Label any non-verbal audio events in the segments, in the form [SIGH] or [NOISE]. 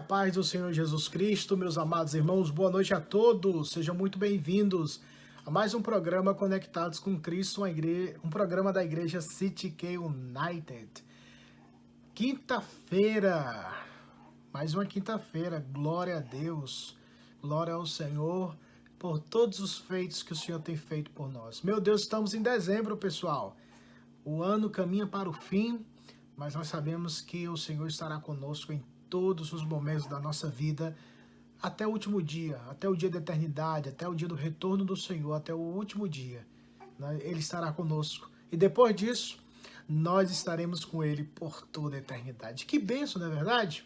a paz do Senhor Jesus Cristo, meus amados irmãos, boa noite a todos, sejam muito bem-vindos a mais um programa Conectados com Cristo, igreja, um programa da igreja City K United. Quinta-feira, mais uma quinta-feira, glória a Deus, glória ao Senhor por todos os feitos que o Senhor tem feito por nós. Meu Deus, estamos em dezembro, pessoal, o ano caminha para o fim mas nós sabemos que o Senhor estará conosco em todos os momentos da nossa vida, até o último dia, até o dia da eternidade, até o dia do retorno do Senhor, até o último dia. Né? Ele estará conosco. E depois disso, nós estaremos com Ele por toda a eternidade. Que benção, não é verdade?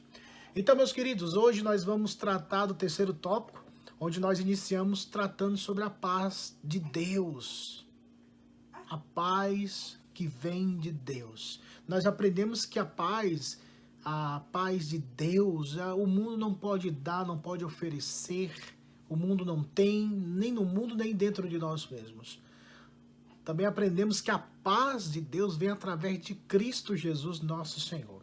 Então, meus queridos, hoje nós vamos tratar do terceiro tópico, onde nós iniciamos tratando sobre a paz de Deus. A paz que vem de Deus. Nós aprendemos que a paz, a paz de Deus, o mundo não pode dar, não pode oferecer, o mundo não tem, nem no mundo, nem dentro de nós mesmos. Também aprendemos que a paz de Deus vem através de Cristo Jesus, nosso Senhor.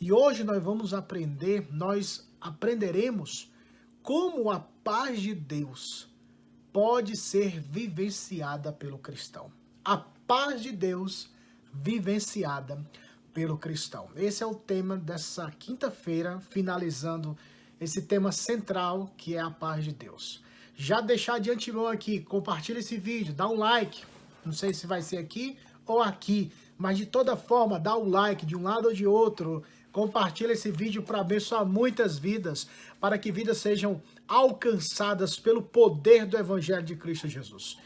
E hoje nós vamos aprender, nós aprenderemos como a paz de Deus pode ser vivenciada pelo cristão. A paz de Deus vivenciada pelo cristão. Esse é o tema dessa quinta-feira, finalizando esse tema central que é a paz de Deus. Já deixar de antemão aqui, compartilha esse vídeo, dá um like. Não sei se vai ser aqui ou aqui, mas de toda forma, dá um like de um lado ou de outro. Compartilha esse vídeo para abençoar muitas vidas, para que vidas sejam alcançadas pelo poder do Evangelho de Cristo Jesus.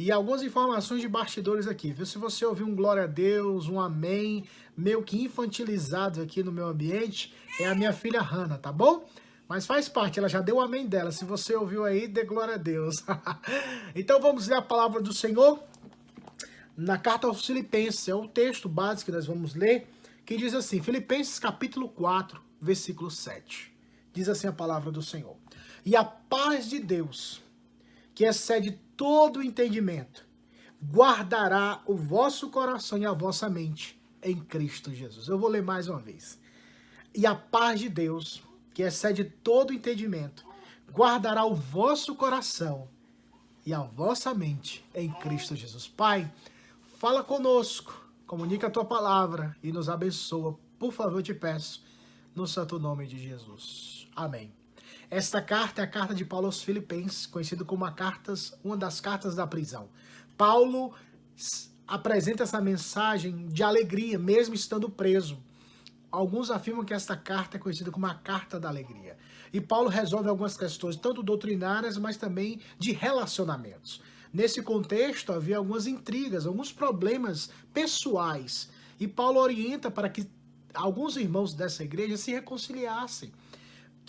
E algumas informações de bastidores aqui, viu? Se você ouvir um glória a Deus, um amém, meio que infantilizado aqui no meu ambiente, é a minha filha Hanna, tá bom? Mas faz parte, ela já deu o amém dela. Se você ouviu aí, dê glória a Deus. [LAUGHS] então vamos ler a palavra do Senhor na carta aos Filipenses, é o texto básico que nós vamos ler, que diz assim, Filipenses capítulo 4, versículo 7. Diz assim a palavra do Senhor. E a paz de Deus, que excede todo entendimento, guardará o vosso coração e a vossa mente em Cristo Jesus. Eu vou ler mais uma vez. E a paz de Deus, que excede todo entendimento, guardará o vosso coração e a vossa mente em Cristo Jesus. Pai, fala conosco, comunica a tua palavra e nos abençoa. Por favor, eu te peço, no santo nome de Jesus. Amém. Esta carta é a carta de Paulo aos Filipenses, conhecida como a cartas, uma das cartas da prisão. Paulo apresenta essa mensagem de alegria, mesmo estando preso. Alguns afirmam que esta carta é conhecida como a carta da alegria. E Paulo resolve algumas questões, tanto doutrinárias, mas também de relacionamentos. Nesse contexto, havia algumas intrigas, alguns problemas pessoais. E Paulo orienta para que alguns irmãos dessa igreja se reconciliassem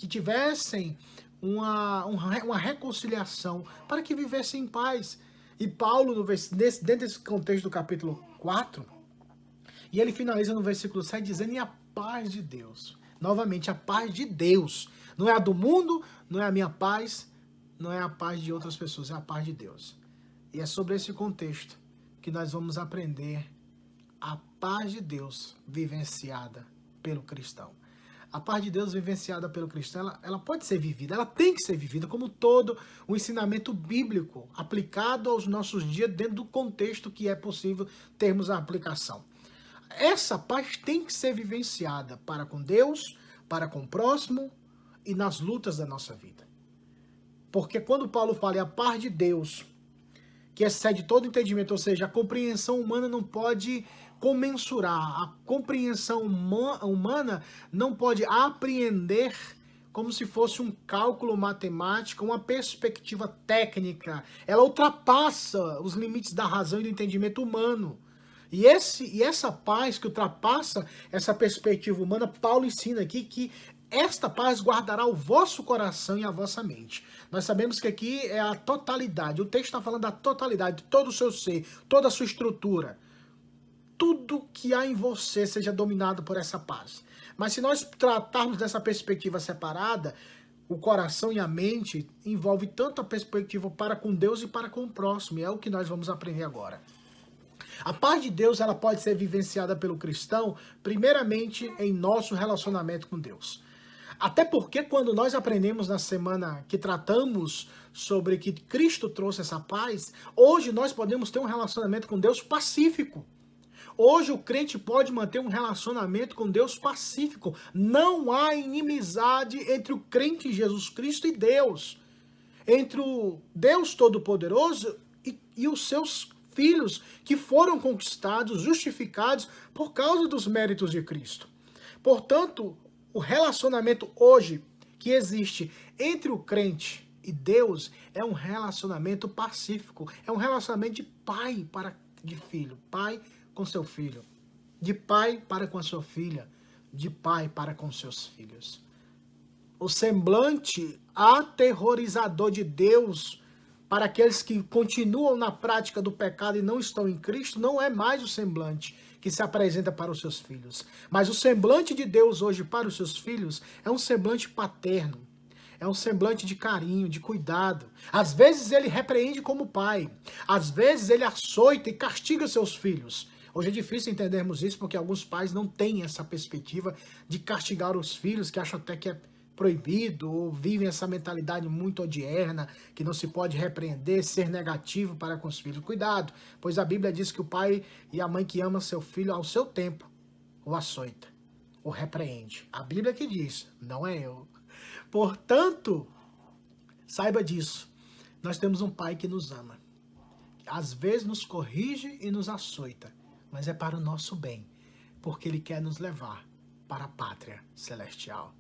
que tivessem uma, uma reconciliação, para que vivessem em paz. E Paulo, nesse, dentro desse contexto do capítulo 4, e ele finaliza no versículo 7 dizendo: E a paz de Deus. Novamente, a paz de Deus. Não é a do mundo, não é a minha paz, não é a paz de outras pessoas, é a paz de Deus. E é sobre esse contexto que nós vamos aprender a paz de Deus vivenciada pelo cristão a paz de Deus vivenciada pelo cristão, ela, ela pode ser vivida, ela tem que ser vivida como todo o ensinamento bíblico aplicado aos nossos dias dentro do contexto que é possível termos a aplicação. Essa paz tem que ser vivenciada para com Deus, para com o próximo e nas lutas da nossa vida. Porque quando Paulo fala em a paz de Deus, que excede todo entendimento, ou seja, a compreensão humana não pode comensurar. A compreensão humana não pode apreender como se fosse um cálculo matemático, uma perspectiva técnica. Ela ultrapassa os limites da razão e do entendimento humano. E, esse, e essa paz que ultrapassa essa perspectiva humana, Paulo ensina aqui que esta paz guardará o vosso coração e a vossa mente. Nós sabemos que aqui é a totalidade. O texto está falando da totalidade, todo o seu ser, toda a sua estrutura tudo que há em você seja dominado por essa paz. Mas se nós tratarmos dessa perspectiva separada, o coração e a mente envolve tanto a perspectiva para com Deus e para com o próximo, e é o que nós vamos aprender agora. A paz de Deus ela pode ser vivenciada pelo cristão, primeiramente em nosso relacionamento com Deus. Até porque quando nós aprendemos na semana que tratamos sobre que Cristo trouxe essa paz, hoje nós podemos ter um relacionamento com Deus pacífico. Hoje o crente pode manter um relacionamento com Deus pacífico. Não há inimizade entre o crente Jesus Cristo e Deus. Entre o Deus Todo-Poderoso e, e os seus filhos que foram conquistados, justificados por causa dos méritos de Cristo. Portanto, o relacionamento hoje que existe entre o crente e Deus é um relacionamento pacífico, é um relacionamento de pai para de filho, pai com seu filho, de pai para com a sua filha, de pai para com seus filhos. O semblante aterrorizador de Deus para aqueles que continuam na prática do pecado e não estão em Cristo não é mais o semblante que se apresenta para os seus filhos. Mas o semblante de Deus hoje para os seus filhos é um semblante paterno. É um semblante de carinho, de cuidado. Às vezes ele repreende como pai. Às vezes ele açoita e castiga seus filhos. Hoje é difícil entendermos isso porque alguns pais não têm essa perspectiva de castigar os filhos, que acham até que é proibido ou vivem essa mentalidade muito odierna, que não se pode repreender, ser negativo para com os filhos. Cuidado, pois a Bíblia diz que o pai e a mãe que ama seu filho ao seu tempo o açoita, o repreende. A Bíblia que diz, não é eu. Portanto, saiba disso. Nós temos um pai que nos ama. Às vezes nos corrige e nos açoita, mas é para o nosso bem, porque ele quer nos levar para a pátria celestial.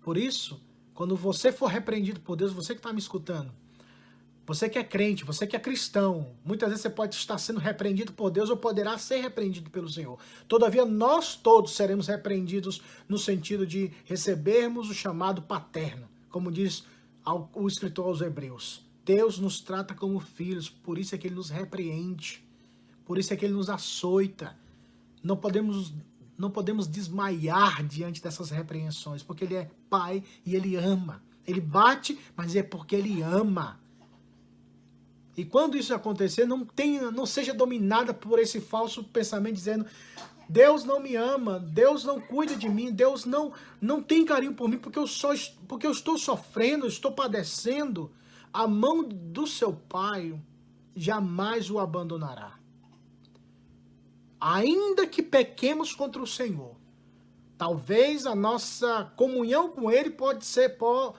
Por isso, quando você for repreendido por Deus, você que está me escutando, você que é crente, você que é cristão, muitas vezes você pode estar sendo repreendido por Deus ou poderá ser repreendido pelo Senhor. Todavia, nós todos seremos repreendidos no sentido de recebermos o chamado paterno, como diz o escritor aos Hebreus. Deus nos trata como filhos, por isso é que ele nos repreende, por isso é que ele nos açoita. Não podemos não podemos desmaiar diante dessas repreensões, porque ele é pai e ele ama. Ele bate, mas é porque ele ama. E quando isso acontecer, não tenha, não seja dominada por esse falso pensamento dizendo: Deus não me ama, Deus não cuida de mim, Deus não não tem carinho por mim porque eu só porque eu estou sofrendo, estou padecendo. A mão do seu pai jamais o abandonará ainda que pequemos contra o Senhor, talvez a nossa comunhão com Ele pode ser,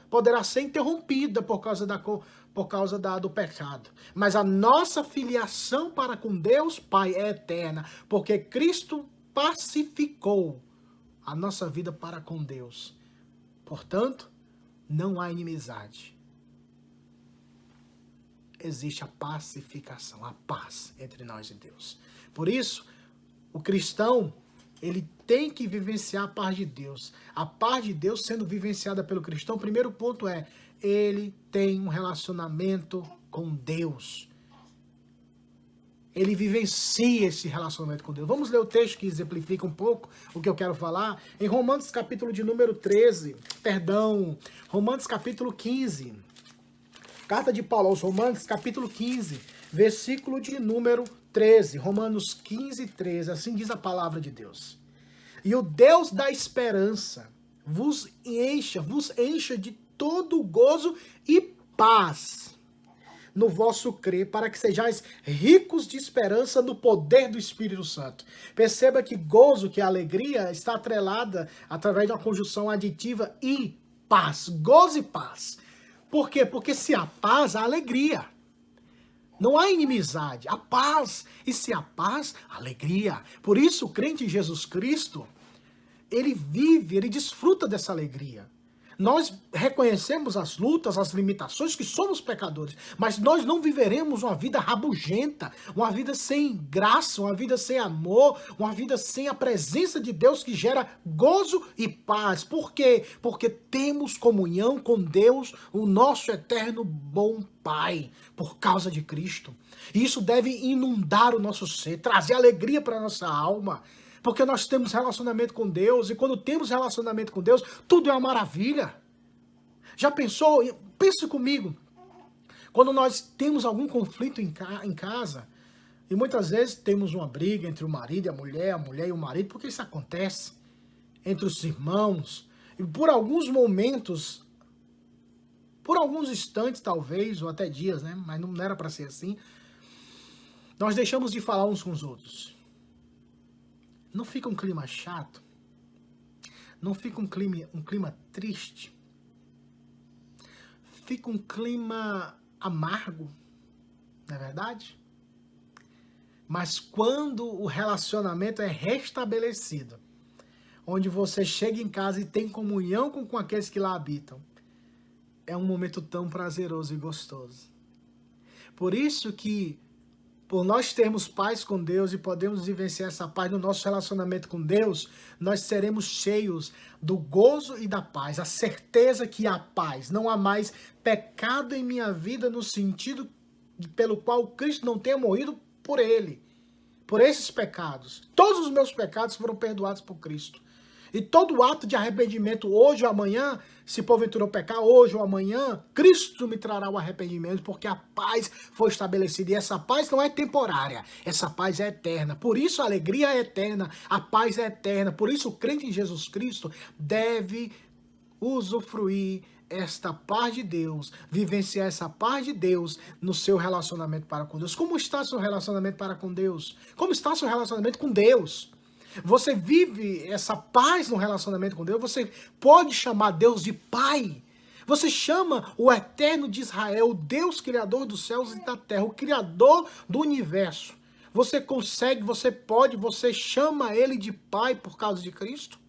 poderá ser interrompida por causa, da, por causa da, do pecado. Mas a nossa filiação para com Deus Pai é eterna, porque Cristo pacificou a nossa vida para com Deus. Portanto, não há inimizade. Existe a pacificação, a paz entre nós e Deus. Por isso, o cristão, ele tem que vivenciar a paz de Deus. A paz de Deus sendo vivenciada pelo cristão, o primeiro ponto é, ele tem um relacionamento com Deus. Ele vivencia esse relacionamento com Deus. Vamos ler o texto que exemplifica um pouco o que eu quero falar. Em Romanos capítulo de número 13, perdão, Romanos capítulo 15. Carta de Paulo aos Romanos, capítulo 15, versículo de número 13, Romanos 15, 13, assim diz a palavra de Deus. E o Deus da esperança vos encha, vos encha de todo gozo e paz no vosso crer, para que sejais ricos de esperança no poder do Espírito Santo. Perceba que gozo, que alegria, está atrelada através de uma conjunção aditiva e paz. Gozo e paz. Por quê? Porque se há paz, há alegria. Não há inimizade, há paz. E se há paz, alegria. Por isso, o crente em Jesus Cristo, ele vive, ele desfruta dessa alegria. Nós reconhecemos as lutas, as limitações, que somos pecadores, mas nós não viveremos uma vida rabugenta, uma vida sem graça, uma vida sem amor, uma vida sem a presença de Deus que gera gozo e paz. Por quê? Porque temos comunhão com Deus, o nosso eterno bom Pai, por causa de Cristo. E isso deve inundar o nosso ser, trazer alegria para nossa alma porque nós temos relacionamento com Deus, e quando temos relacionamento com Deus, tudo é uma maravilha. Já pensou? Pense comigo. Quando nós temos algum conflito em, ca em casa, e muitas vezes temos uma briga entre o marido e a mulher, a mulher e o marido, porque isso acontece entre os irmãos, E por alguns momentos, por alguns instantes talvez, ou até dias, né? Mas não era para ser assim. Nós deixamos de falar uns com os outros. Não fica um clima chato? Não fica um clima, um clima triste? Fica um clima amargo, não é verdade? Mas quando o relacionamento é restabelecido, onde você chega em casa e tem comunhão com, com aqueles que lá habitam, é um momento tão prazeroso e gostoso. Por isso que por nós termos paz com Deus e podemos vivenciar essa paz no nosso relacionamento com Deus, nós seremos cheios do gozo e da paz, a certeza que há paz, não há mais pecado em minha vida no sentido pelo qual Cristo não tenha morrido por ele, por esses pecados. Todos os meus pecados foram perdoados por Cristo. E todo ato de arrependimento hoje ou amanhã, se porventura eu pecar hoje ou amanhã, Cristo me trará o arrependimento, porque a paz foi estabelecida. E essa paz não é temporária, essa paz é eterna. Por isso a alegria é eterna, a paz é eterna. Por isso o crente em Jesus Cristo deve usufruir esta paz de Deus, vivenciar essa paz de Deus no seu relacionamento para com Deus. Como está seu relacionamento para com Deus? Como está seu relacionamento com Deus? Você vive essa paz no relacionamento com Deus, você pode chamar Deus de Pai. Você chama o Eterno de Israel, o Deus Criador dos céus e da terra, o Criador do universo. Você consegue, você pode, você chama Ele de Pai por causa de Cristo?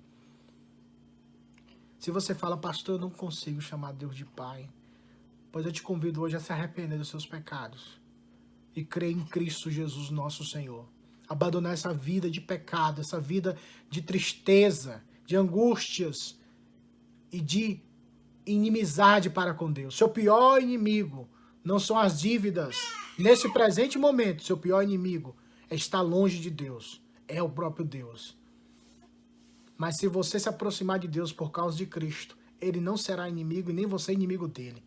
Se você fala, pastor, eu não consigo chamar Deus de Pai, pois eu te convido hoje a se arrepender dos seus pecados e crer em Cristo Jesus, nosso Senhor abandonar essa vida de pecado, essa vida de tristeza, de angústias e de inimizade para com Deus. Seu pior inimigo não são as dívidas. Nesse presente momento, seu pior inimigo é estar longe de Deus, é o próprio Deus. Mas se você se aproximar de Deus por causa de Cristo, ele não será inimigo e nem você inimigo dele.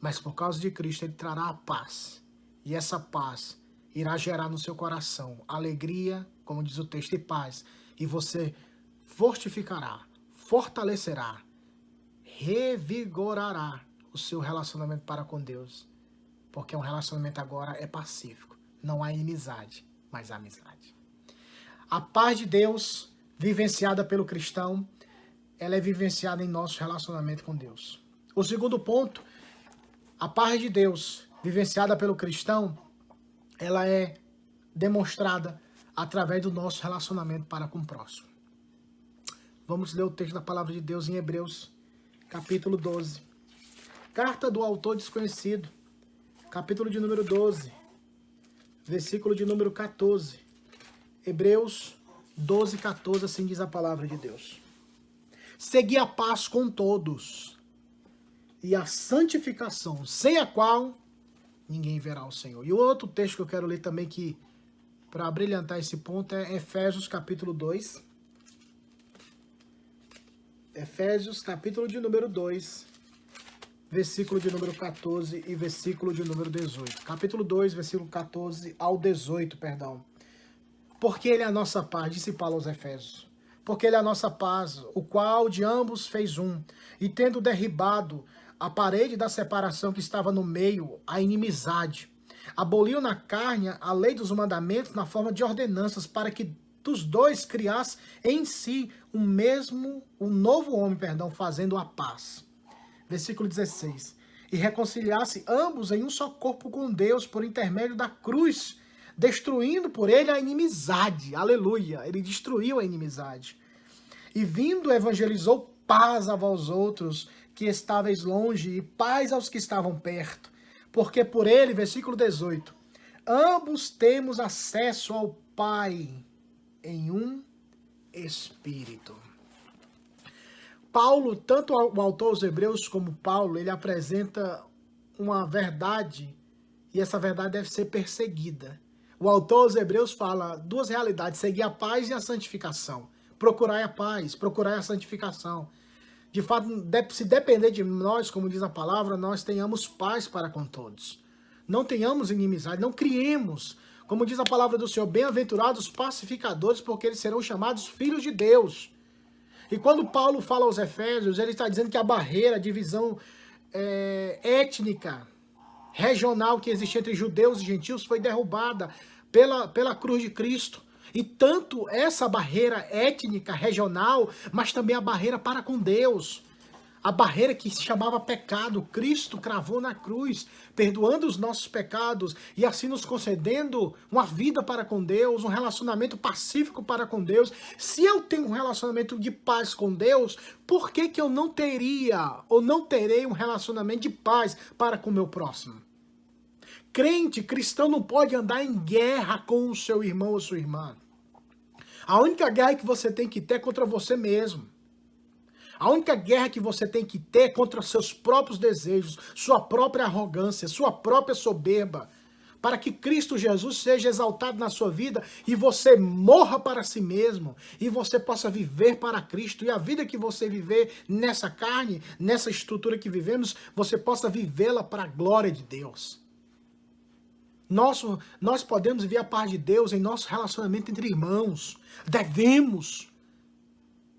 Mas por causa de Cristo, ele trará a paz. E essa paz irá gerar no seu coração alegria, como diz o texto, e paz. E você fortificará, fortalecerá, revigorará o seu relacionamento para com Deus. Porque um relacionamento agora é pacífico. Não há inimizade, mas há amizade. A paz de Deus, vivenciada pelo cristão, ela é vivenciada em nosso relacionamento com Deus. O segundo ponto, a paz de Deus, vivenciada pelo cristão, ela é demonstrada através do nosso relacionamento para com o próximo. Vamos ler o texto da palavra de Deus em Hebreus, capítulo 12. Carta do autor desconhecido, capítulo de número 12, versículo de número 14. Hebreus 12, 14, assim diz a palavra de Deus. Segui a paz com todos e a santificação, sem a qual ninguém verá o Senhor. E o outro texto que eu quero ler também que para brilhantar esse ponto é Efésios capítulo 2. Efésios capítulo de número 2, versículo de número 14 e versículo de número 18. Capítulo 2, versículo 14 ao 18, perdão. Porque ele é a nossa paz, disse Paulo aos Efésios. Porque ele é a nossa paz, o qual de ambos fez um, e tendo derribado a parede da separação que estava no meio, a inimizade. Aboliu na carne a lei dos mandamentos na forma de ordenanças para que dos dois criasse em si um mesmo, um novo homem, perdão, fazendo a paz. Versículo 16. E reconciliasse ambos em um só corpo com Deus por intermédio da cruz, destruindo por ele a inimizade. Aleluia! Ele destruiu a inimizade. E vindo evangelizou paz a vós outros que estáveis longe e paz aos que estavam perto, porque por ele, versículo 18, ambos temos acesso ao Pai em um espírito. Paulo, tanto o autor aos Hebreus como Paulo, ele apresenta uma verdade e essa verdade deve ser perseguida. O autor aos Hebreus fala duas realidades: seguir a paz e a santificação. Procurar a paz, procurar a santificação. De fato, se depender de nós, como diz a palavra, nós tenhamos paz para com todos. Não tenhamos inimizade, não criemos. Como diz a palavra do Senhor, bem-aventurados pacificadores, porque eles serão chamados filhos de Deus. E quando Paulo fala aos Efésios, ele está dizendo que a barreira, a divisão é, étnica, regional que existia entre judeus e gentios foi derrubada pela, pela cruz de Cristo. E tanto essa barreira étnica, regional, mas também a barreira para com Deus. A barreira que se chamava pecado, Cristo cravou na cruz, perdoando os nossos pecados e assim nos concedendo uma vida para com Deus, um relacionamento pacífico para com Deus. Se eu tenho um relacionamento de paz com Deus, por que, que eu não teria ou não terei um relacionamento de paz para com o meu próximo? Crente, cristão não pode andar em guerra com o seu irmão ou sua irmã. A única guerra que você tem que ter é contra você mesmo. A única guerra que você tem que ter é contra seus próprios desejos, sua própria arrogância, sua própria soberba, para que Cristo Jesus seja exaltado na sua vida e você morra para si mesmo e você possa viver para Cristo. E a vida que você viver nessa carne, nessa estrutura que vivemos, você possa vivê-la para a glória de Deus. Nosso, nós podemos ver a paz de Deus em nosso relacionamento entre irmãos. Devemos.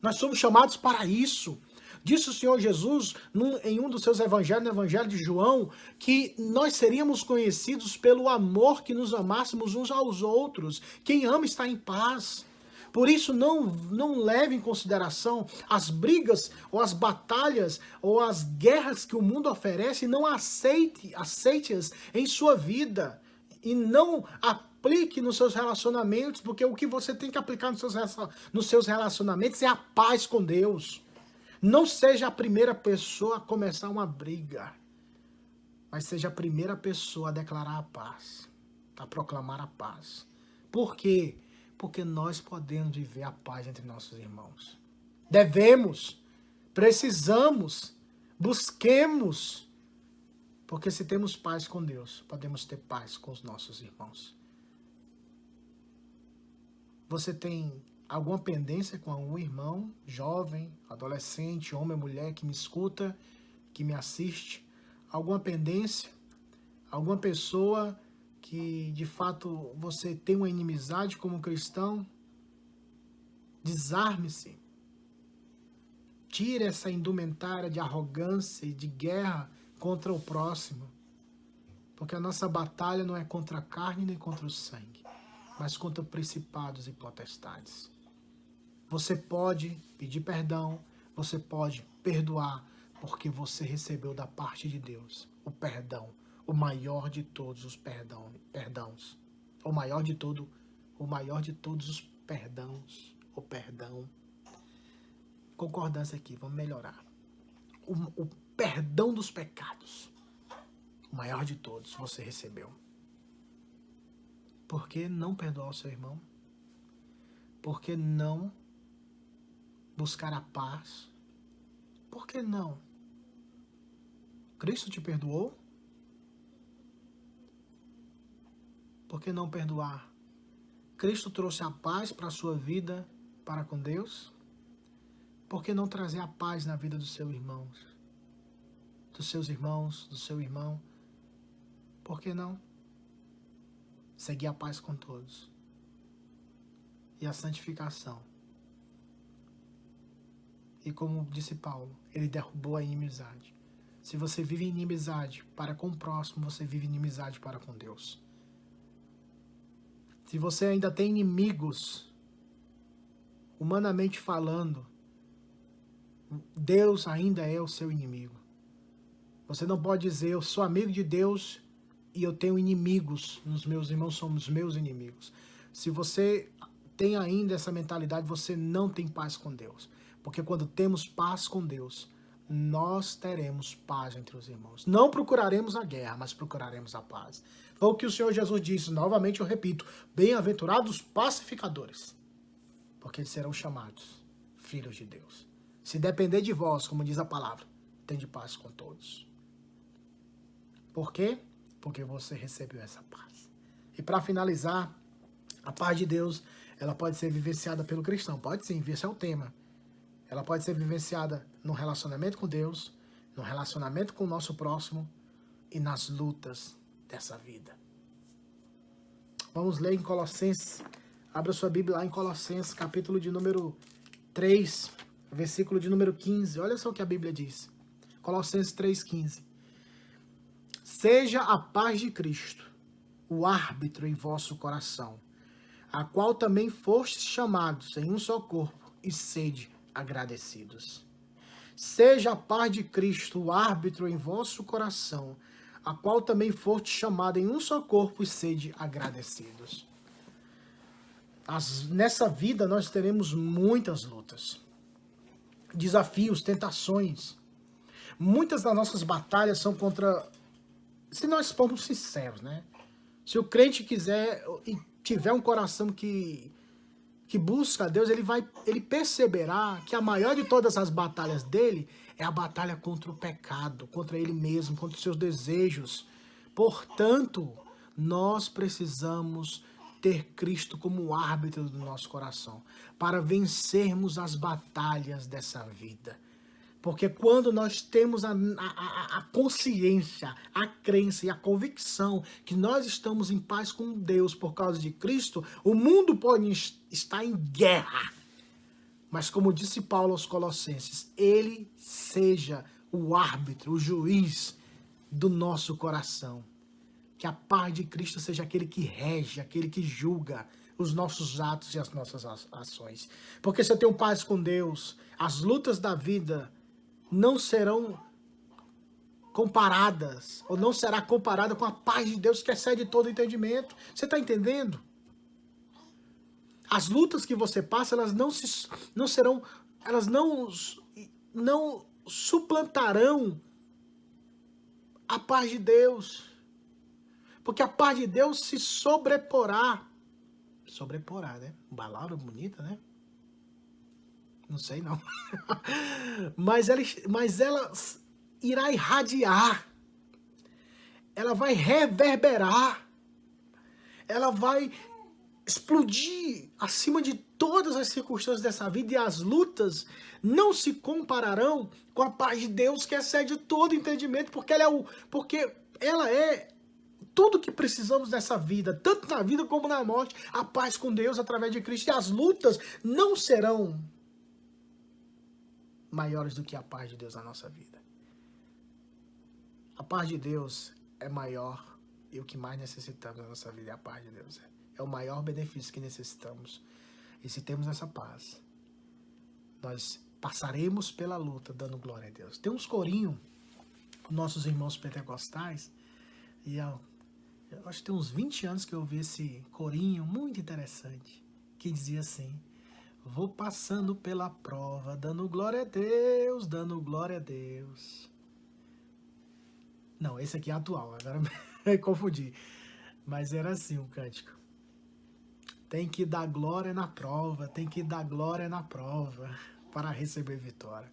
Nós somos chamados para isso. Disse o Senhor Jesus num, em um dos seus evangelhos, no Evangelho de João, que nós seríamos conhecidos pelo amor que nos amássemos uns aos outros. Quem ama está em paz. Por isso, não, não leve em consideração as brigas ou as batalhas ou as guerras que o mundo oferece, não aceite, aceite-as em sua vida e não aplique nos seus relacionamentos, porque o que você tem que aplicar nos seus, nos seus relacionamentos é a paz com Deus. Não seja a primeira pessoa a começar uma briga, mas seja a primeira pessoa a declarar a paz, a proclamar a paz. Por quê? Porque nós podemos viver a paz entre nossos irmãos. Devemos, precisamos, busquemos porque se temos paz com Deus, podemos ter paz com os nossos irmãos. Você tem alguma pendência com algum irmão, jovem, adolescente, homem mulher que me escuta, que me assiste? Alguma pendência? Alguma pessoa que de fato você tem uma inimizade como cristão? Desarme-se. Tire essa indumentária de arrogância e de guerra contra o próximo. Porque a nossa batalha não é contra a carne nem contra o sangue, mas contra principados e potestades. Você pode pedir perdão, você pode perdoar, porque você recebeu da parte de Deus o perdão, o maior de todos os perdão, perdãos. O maior de todo, o maior de todos os perdãos, o perdão. Concordância aqui, vamos melhorar. O, o perdão dos pecados. O maior de todos você recebeu. Por que não perdoar o seu irmão? Por que não buscar a paz? Por que não? Cristo te perdoou? Por que não perdoar? Cristo trouxe a paz para a sua vida para com Deus? Por que não trazer a paz na vida dos seus irmãos? Dos seus irmãos, do seu irmão. Por que não? Seguir a paz com todos. E a santificação. E como disse Paulo, ele derrubou a inimizade. Se você vive inimizade para com o próximo, você vive inimizade para com Deus. Se você ainda tem inimigos, humanamente falando, Deus ainda é o seu inimigo. Você não pode dizer, eu sou amigo de Deus e eu tenho inimigos. Os meus irmãos são os meus inimigos. Se você tem ainda essa mentalidade, você não tem paz com Deus. Porque quando temos paz com Deus, nós teremos paz entre os irmãos. Não procuraremos a guerra, mas procuraremos a paz. Foi o que o Senhor Jesus disse, novamente eu repito: bem-aventurados pacificadores, porque eles serão chamados filhos de Deus. Se depender de vós, como diz a palavra, tem de paz com todos. Por quê? Porque você recebeu essa paz. E para finalizar, a paz de Deus, ela pode ser vivenciada pelo cristão. Pode sim, esse é o tema. Ela pode ser vivenciada no relacionamento com Deus, no relacionamento com o nosso próximo e nas lutas dessa vida. Vamos ler em Colossenses. Abra sua Bíblia lá em Colossenses, capítulo de número 3, versículo de número 15. Olha só o que a Bíblia diz. Colossenses 3,15. Seja a paz de Cristo o árbitro em vosso coração, a qual também fostes chamados em um só corpo, e sede agradecidos. Seja a paz de Cristo o árbitro em vosso coração, a qual também fostes chamados em um só corpo, e sede agradecidos. As, nessa vida nós teremos muitas lutas, desafios, tentações. Muitas das nossas batalhas são contra. Se nós formos sinceros, né? Se o crente quiser e tiver um coração que que busca a Deus, ele vai ele perceberá que a maior de todas as batalhas dele é a batalha contra o pecado, contra ele mesmo, contra os seus desejos. Portanto, nós precisamos ter Cristo como árbitro do nosso coração para vencermos as batalhas dessa vida. Porque quando nós temos a, a, a, consciência, a crença e a convicção que nós estamos em paz com Deus por causa de Cristo, o mundo pode estar em guerra. Mas como disse Paulo aos Colossenses, ele seja o árbitro, o juiz do nosso coração. Que a paz de Cristo seja aquele que rege, aquele que julga os nossos atos e as nossas ações. Porque se eu tenho paz com Deus, as lutas da vida não serão comparadas, ou não será comparada com a paz de Deus que excede todo entendimento. Você está entendendo? As lutas que você passa, elas não, se, não serão, elas não, não suplantarão a paz de Deus. Porque a paz de Deus se sobreporá. Sobreporá, né? Uma palavra bonita, né? Não sei não. [LAUGHS] mas, ela, mas ela irá irradiar. Ela vai reverberar. Ela vai explodir acima de todas as circunstâncias dessa vida e as lutas não se compararão com a paz de Deus que excede todo entendimento, porque ela é o porque ela é tudo que precisamos nessa vida, tanto na vida como na morte, a paz com Deus através de Cristo. E as lutas não serão maiores do que a paz de Deus na nossa vida. A paz de Deus é maior e o que mais necessitamos na nossa vida é a paz de Deus. É o maior benefício que necessitamos. E se temos essa paz, nós passaremos pela luta dando glória a Deus. Tem uns corinhos, nossos irmãos pentecostais, e eu, eu acho que tem uns 20 anos que eu ouvi esse corinho muito interessante, que dizia assim: Vou passando pela prova, dando glória a Deus, dando glória a Deus. Não, esse aqui é atual, agora [LAUGHS] me confundi. Mas era assim o cântico. Tem que dar glória na prova, tem que dar glória na prova para receber vitória.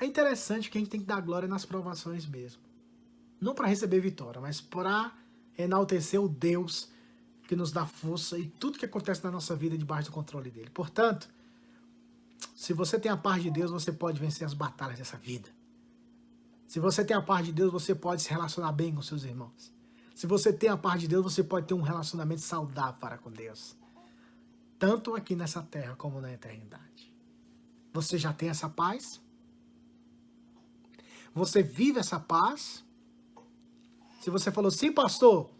É interessante que a gente tem que dar glória nas provações mesmo. Não para receber vitória, mas para enaltecer o Deus que nos dá força e tudo que acontece na nossa vida é debaixo do controle dele. Portanto, se você tem a paz de Deus, você pode vencer as batalhas dessa vida. Se você tem a paz de Deus, você pode se relacionar bem com seus irmãos. Se você tem a paz de Deus, você pode ter um relacionamento saudável para com Deus. Tanto aqui nessa terra como na eternidade. Você já tem essa paz? Você vive essa paz? Se você falou, sim, pastor,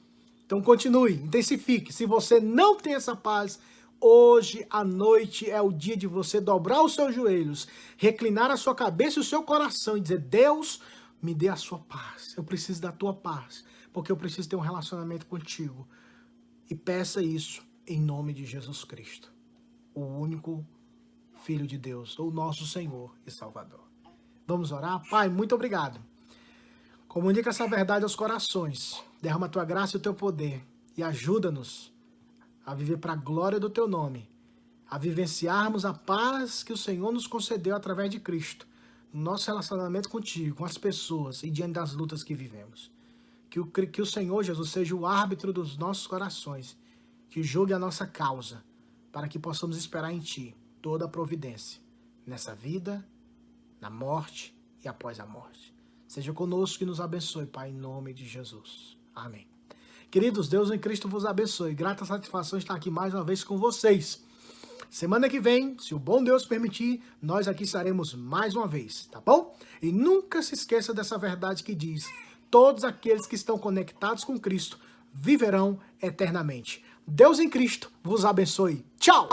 então continue, intensifique. Se você não tem essa paz, hoje à noite é o dia de você dobrar os seus joelhos, reclinar a sua cabeça e o seu coração e dizer: Deus, me dê a sua paz. Eu preciso da tua paz, porque eu preciso ter um relacionamento contigo. E peça isso em nome de Jesus Cristo, o único Filho de Deus, o nosso Senhor e Salvador. Vamos orar? Pai, muito obrigado. Comunica essa verdade aos corações Derrama a tua graça e o teu poder e ajuda-nos a viver para a glória do teu nome, a vivenciarmos a paz que o Senhor nos concedeu através de Cristo, no nosso relacionamento contigo, com as pessoas e diante das lutas que vivemos. Que o, que o Senhor Jesus seja o árbitro dos nossos corações, que julgue a nossa causa, para que possamos esperar em Ti toda a providência, nessa vida, na morte e após a morte. Seja conosco e nos abençoe, Pai, em nome de Jesus. Amém. Queridos, Deus em Cristo vos abençoe. Grata satisfação estar aqui mais uma vez com vocês. Semana que vem, se o bom Deus permitir, nós aqui estaremos mais uma vez, tá bom? E nunca se esqueça dessa verdade que diz: todos aqueles que estão conectados com Cristo viverão eternamente. Deus em Cristo vos abençoe. Tchau!